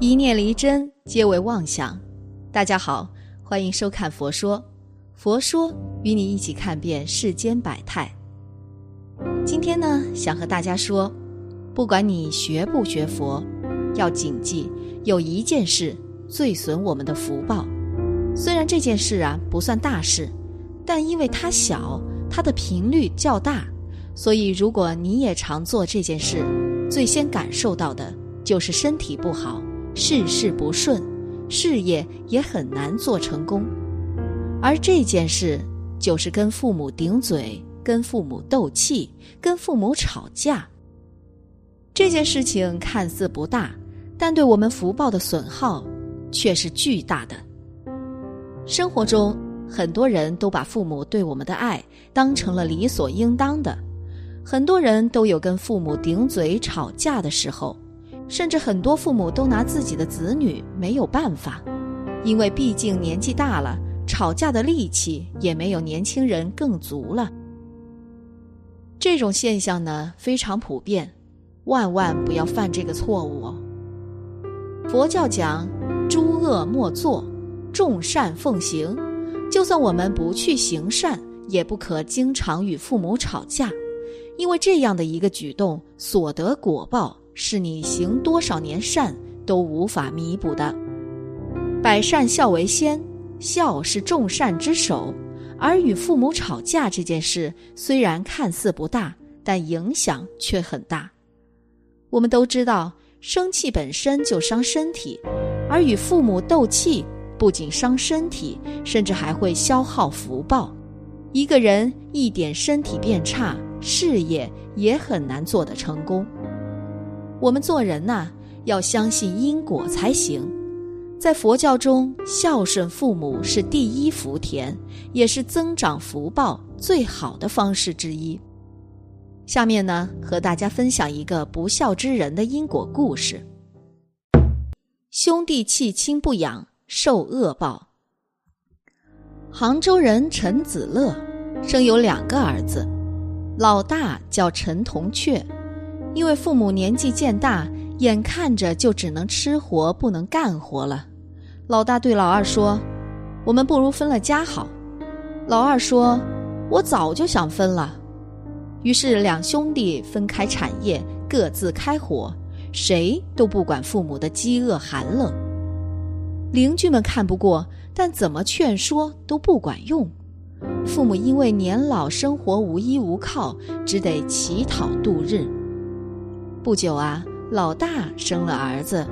一念离真，皆为妄想。大家好，欢迎收看《佛说》，佛说与你一起看遍世间百态。今天呢，想和大家说，不管你学不学佛，要谨记有一件事最损我们的福报。虽然这件事啊不算大事，但因为它小，它的频率较大，所以如果你也常做这件事，最先感受到的就是身体不好。事事不顺，事业也很难做成功，而这件事就是跟父母顶嘴、跟父母斗气、跟父母吵架。这件事情看似不大，但对我们福报的损耗却是巨大的。生活中，很多人都把父母对我们的爱当成了理所应当的，很多人都有跟父母顶嘴、吵架的时候。甚至很多父母都拿自己的子女没有办法，因为毕竟年纪大了，吵架的力气也没有年轻人更足了。这种现象呢非常普遍，万万不要犯这个错误哦。佛教讲诸恶莫作，众善奉行，就算我们不去行善，也不可经常与父母吵架，因为这样的一个举动所得果报。是你行多少年善都无法弥补的。百善孝为先，孝是众善之首。而与父母吵架这件事，虽然看似不大，但影响却很大。我们都知道，生气本身就伤身体，而与父母斗气不仅伤身体，甚至还会消耗福报。一个人一点身体变差，事业也很难做得成功。我们做人呐，要相信因果才行。在佛教中，孝顺父母是第一福田，也是增长福报最好的方式之一。下面呢，和大家分享一个不孝之人的因果故事：兄弟弃亲不养，受恶报。杭州人陈子乐生有两个儿子，老大叫陈同雀。因为父母年纪渐大，眼看着就只能吃活不能干活了，老大对老二说：“我们不如分了家好。”老二说：“我早就想分了。”于是两兄弟分开产业，各自开火，谁都不管父母的饥饿寒冷。邻居们看不过，但怎么劝说都不管用。父母因为年老，生活无依无靠，只得乞讨度日。不久啊，老大生了儿子，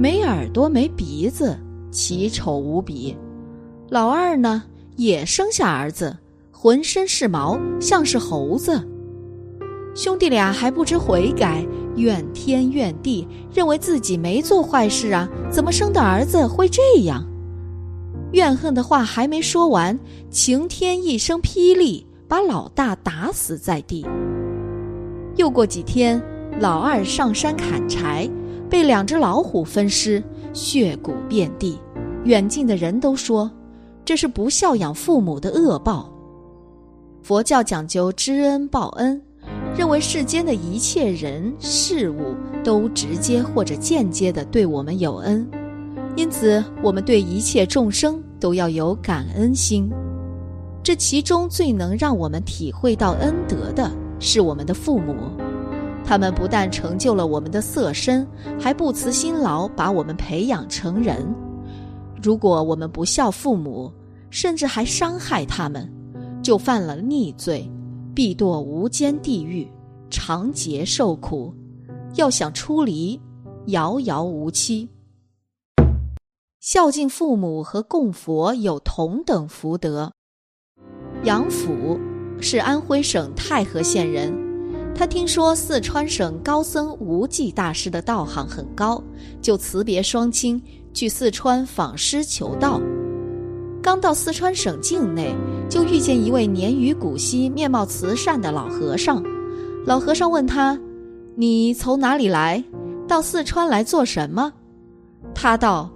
没耳朵没鼻子，奇丑无比。老二呢，也生下儿子，浑身是毛，像是猴子。兄弟俩还不知悔改，怨天怨地，认为自己没做坏事啊，怎么生的儿子会这样？怨恨的话还没说完，晴天一声霹雳，把老大打死在地。又过几天。老二上山砍柴，被两只老虎分尸，血骨遍地。远近的人都说，这是不孝养父母的恶报。佛教讲究知恩报恩，认为世间的一切人事物都直接或者间接的对我们有恩，因此我们对一切众生都要有感恩心。这其中最能让我们体会到恩德的是我们的父母。他们不但成就了我们的色身，还不辞辛劳把我们培养成人。如果我们不孝父母，甚至还伤害他们，就犯了逆罪，必堕无间地狱，长劫受苦。要想出离，遥遥无期。孝敬父母和供佛有同等福德。杨府是安徽省太和县人。他听说四川省高僧无忌大师的道行很高，就辞别双亲去四川访师求道。刚到四川省境内，就遇见一位年逾古稀、面貌慈善的老和尚。老和尚问他：“你从哪里来？到四川来做什么？”他道：“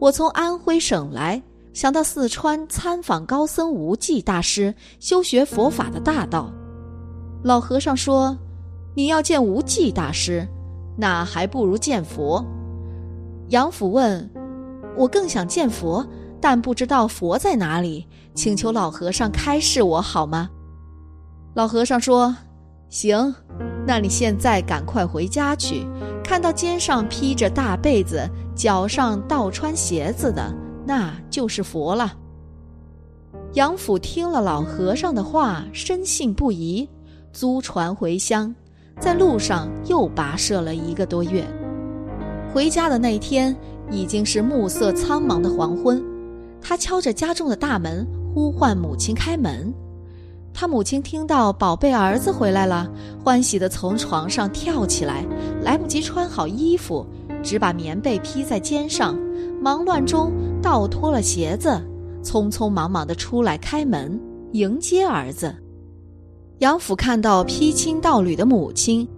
我从安徽省来，想到四川参访高僧无忌大师，修学佛法的大道。”老和尚说：“你要见无忌大师，那还不如见佛。杨府问：“我更想见佛，但不知道佛在哪里，请求老和尚开示我好吗？”老和尚说：“行，那你现在赶快回家去，看到肩上披着大被子，脚上倒穿鞋子的，那就是佛了。”杨府听了老和尚的话，深信不疑，租船回乡，在路上又跋涉了一个多月。回家的那天，已经是暮色苍茫的黄昏。他敲着家中的大门，呼唤母亲开门。他母亲听到宝贝儿子回来了，欢喜地从床上跳起来，来不及穿好衣服，只把棉被披在肩上，忙乱中倒脱了鞋子。匆匆忙忙的出来开门迎接儿子，杨府看到披青道履的母亲，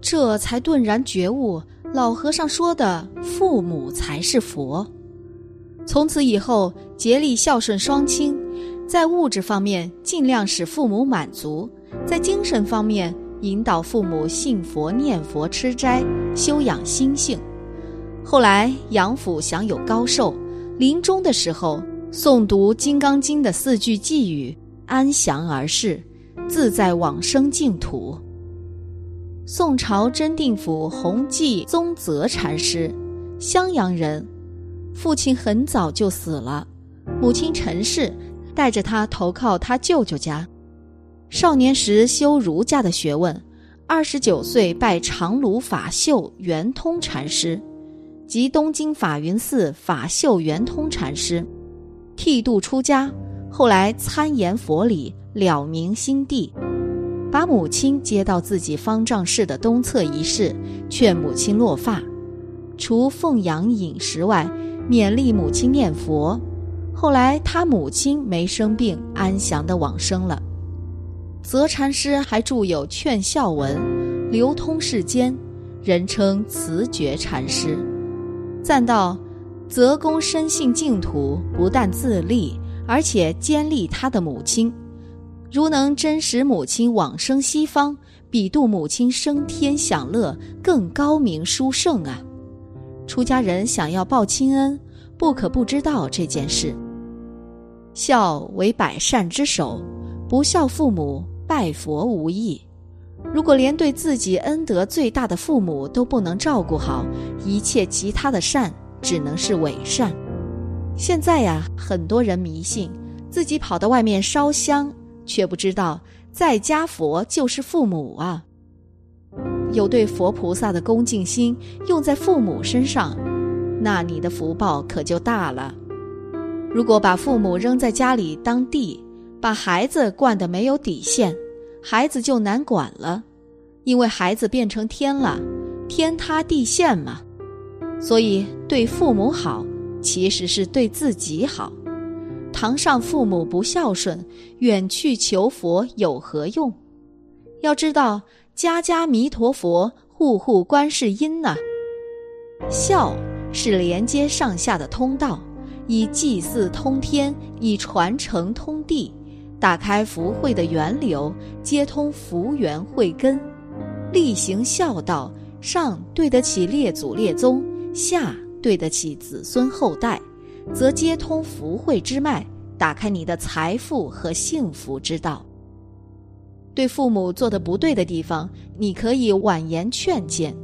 这才顿然觉悟，老和尚说的父母才是佛。从此以后，竭力孝顺双亲，在物质方面尽量使父母满足，在精神方面引导父母信佛、念佛、吃斋，修养心性。后来杨府享有高寿，临终的时候。诵读《金刚经》的四句寄语，安详而逝，自在往生净土。宋朝真定府弘济宗泽禅师，襄阳人，父亲很早就死了，母亲陈氏带着他投靠他舅舅家。少年时修儒家的学问，二十九岁拜长芦法秀圆通禅师，及东京法云寺法秀圆通禅师。剃度出家，后来参研佛理，了明心地，把母亲接到自己方丈室的东侧一室，劝母亲落发，除奉养饮食外，勉励母亲念佛。后来他母亲没生病，安详的往生了。泽禅师还著有劝孝文，流通世间，人称慈觉禅师，赞道。泽公深信净土，不但自立，而且兼立他的母亲。如能真实母亲往生西方，比度母亲升天享乐更高明殊胜啊！出家人想要报亲恩，不可不知道这件事。孝为百善之首，不孝父母，拜佛无益。如果连对自己恩德最大的父母都不能照顾好，一切其他的善。只能是伪善。现在呀，很多人迷信，自己跑到外面烧香，却不知道在家佛就是父母啊。有对佛菩萨的恭敬心用在父母身上，那你的福报可就大了。如果把父母扔在家里当地，把孩子惯得没有底线，孩子就难管了，因为孩子变成天了，天塌地陷嘛。所以，对父母好，其实是对自己好。堂上父母不孝顺，远去求佛有何用？要知道，家家弥陀佛，户户观世音呐。孝是连接上下的通道，以祭祀通天，以传承通地，打开福慧的源流，接通福源慧根。力行孝道，上对得起列祖列宗。下对得起子孙后代，则接通福慧之脉，打开你的财富和幸福之道。对父母做的不对的地方，你可以婉言劝谏，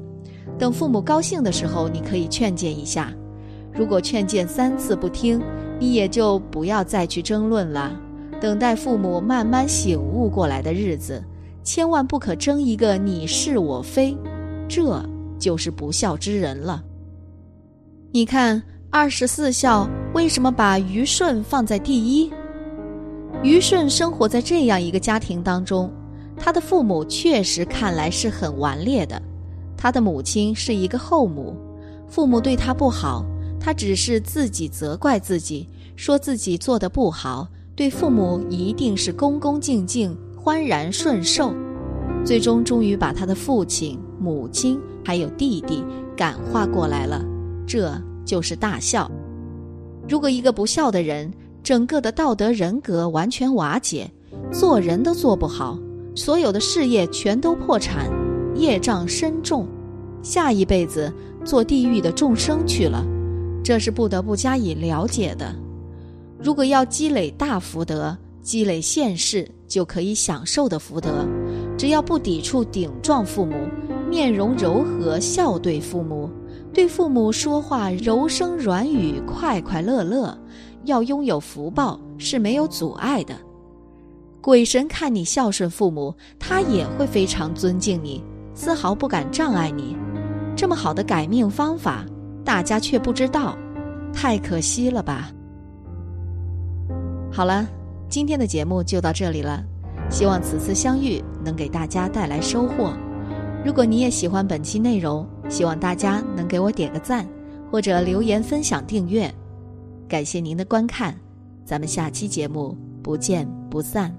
等父母高兴的时候，你可以劝谏一下。如果劝谏三次不听，你也就不要再去争论了。等待父母慢慢醒悟过来的日子，千万不可争一个你是我非，这就是不孝之人了。你看二十四孝为什么把虞舜放在第一？虞舜生活在这样一个家庭当中，他的父母确实看来是很顽劣的。他的母亲是一个后母，父母对他不好，他只是自己责怪自己，说自己做的不好。对父母一定是恭恭敬敬、欢然顺受，最终终于把他的父亲、母亲还有弟弟感化过来了。这就是大孝。如果一个不孝的人，整个的道德人格完全瓦解，做人都做不好，所有的事业全都破产，业障深重，下一辈子做地狱的众生去了，这是不得不加以了解的。如果要积累大福德，积累现世就可以享受的福德，只要不抵触顶撞父母，面容柔和笑对父母，对父母说话柔声软语，快快乐乐，要拥有福报是没有阻碍的。鬼神看你孝顺父母，他也会非常尊敬你，丝毫不敢障碍你。这么好的改命方法，大家却不知道，太可惜了吧？好了，今天的节目就到这里了，希望此次相遇能给大家带来收获。如果你也喜欢本期内容，希望大家能给我点个赞，或者留言分享、订阅。感谢您的观看，咱们下期节目不见不散。